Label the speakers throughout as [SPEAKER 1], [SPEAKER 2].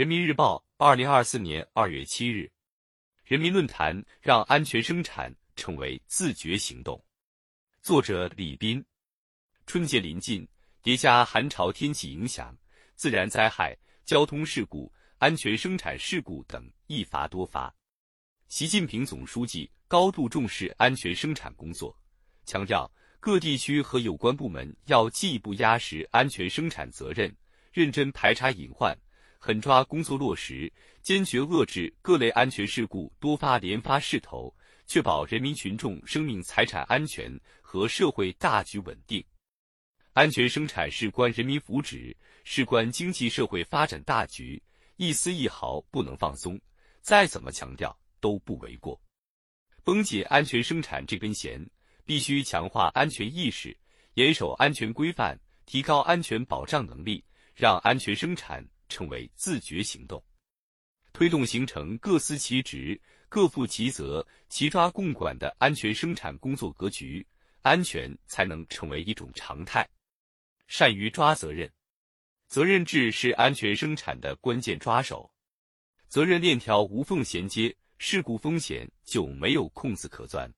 [SPEAKER 1] 人民日报，二零二四年二月七日。人民论坛让安全生产成为自觉行动。作者李斌。春节临近，叠加寒潮天气影响，自然灾害、交通事故、安全生产事故等一发多发。习近平总书记高度重视安全生产工作，强调各地区和有关部门要进一步压实安全生产责任，认真排查隐患。狠抓工作落实，坚决遏制各类安全事故多发连发势头，确保人民群众生命财产安全和社会大局稳定。安全生产事关人民福祉，事关经济社会发展大局，一丝一毫不能放松，再怎么强调都不为过。绷紧安全生产这根弦，必须强化安全意识，严守安全规范，提高安全保障能力，让安全生产。成为自觉行动，推动形成各司其职、各负其责、齐抓共管的安全生产工作格局，安全才能成为一种常态。善于抓责任，责任制是安全生产的关键抓手。责任链条无缝衔接，事故风险就没有空子可钻。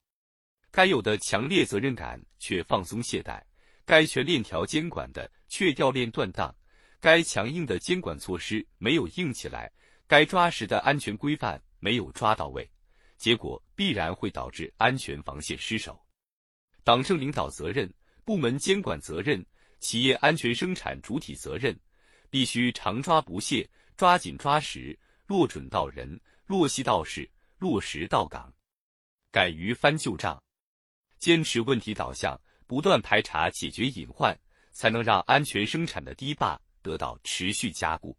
[SPEAKER 1] 该有的强烈责任感却放松懈怠，该全链条监管的却掉链断档。该强硬的监管措施没有硬起来，该抓实的安全规范没有抓到位，结果必然会导致安全防线失守。党政领导责任、部门监管责任、企业安全生产主体责任，必须常抓不懈、抓紧抓实、落准到人、落细到事、落实到岗。敢于翻旧账，坚持问题导向，不断排查解决隐患，才能让安全生产的堤坝。得到持续加固，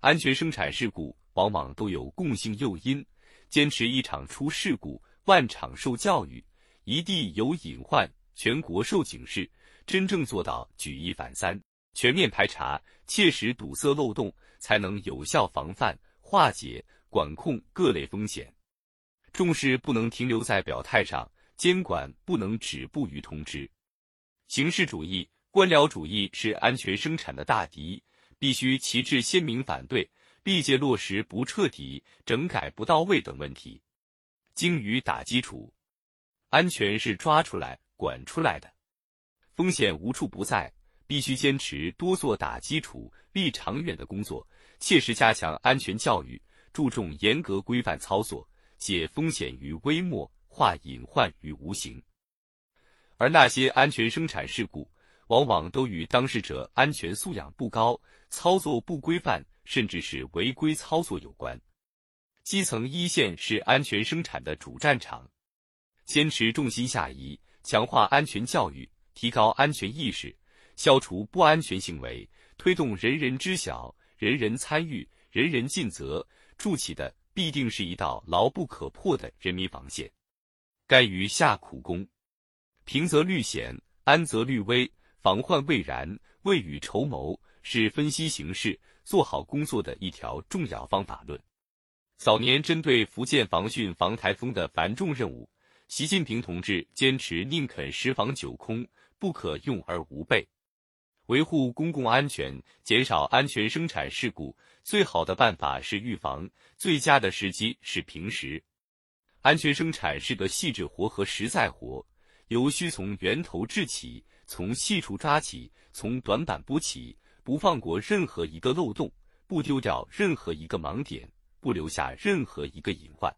[SPEAKER 1] 安全生产事故往往都有共性诱因，坚持一场出事故万场受教育，一地有隐患全国受警示，真正做到举一反三，全面排查，切实堵塞漏洞，才能有效防范、化解、管控各类风险。重视不能停留在表态上，监管不能止步于通知，形式主义。官僚主义是安全生产的大敌，必须旗帜鲜明反对，力戒落实不彻底、整改不到位等问题。精于打基础，安全是抓出来、管出来的，风险无处不在，必须坚持多做打基础、立长远的工作，切实加强安全教育，注重严格规范操作，解风险于微末，化隐患于无形。而那些安全生产事故，往往都与当事者安全素养不高、操作不规范，甚至是违规操作有关。基层一线是安全生产的主战场，坚持重心下移，强化安全教育，提高安全意识，消除不安全行为，推动人人知晓、人人参与、人人尽责，筑起的必定是一道牢不可破的人民防线。甘于下苦功，平则虑险，安则虑危。防患未然，未雨绸缪，是分析形势、做好工作的一条重要方法论。早年针对福建防汛防台风的繁重任务，习近平同志坚持宁肯十防九空，不可用而无备。维护公共安全，减少安全生产事故，最好的办法是预防，最佳的时机是平时。安全生产是个细致活和实在活，尤需从源头治起。从细处抓起，从短板补起，不放过任何一个漏洞，不丢掉任何一个盲点，不留下任何一个隐患。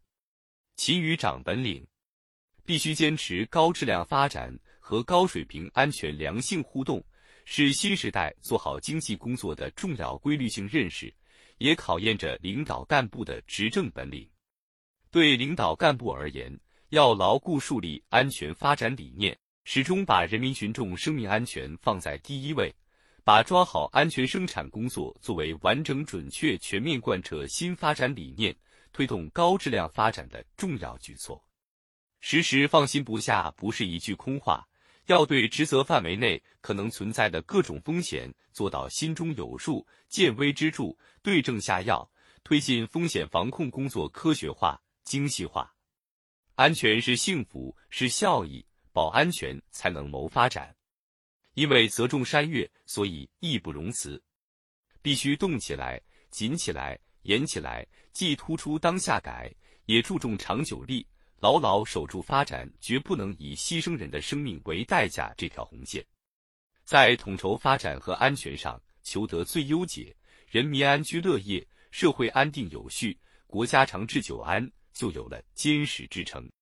[SPEAKER 1] 勤于长本领，必须坚持高质量发展和高水平安全良性互动，是新时代做好经济工作的重要规律性认识，也考验着领导干部的执政本领。对领导干部而言，要牢固树立安全发展理念。始终把人民群众生命安全放在第一位，把抓好安全生产工作作为完整、准确、全面贯彻新发展理念、推动高质量发展的重要举措。时时放心不下不是一句空话，要对职责范围内可能存在的各种风险做到心中有数、见微知著、对症下药，推进风险防控工作科学化、精细化。安全是幸福，是效益。保安全才能谋发展，因为责重山岳，所以义不容辞，必须动起来，紧起来，严起来，既突出当下改，也注重长久力，牢牢守住发展绝不能以牺牲人的生命为代价这条红线，在统筹发展和安全上求得最优解，人民安居乐业，社会安定有序，国家长治久安，就有了坚实支撑。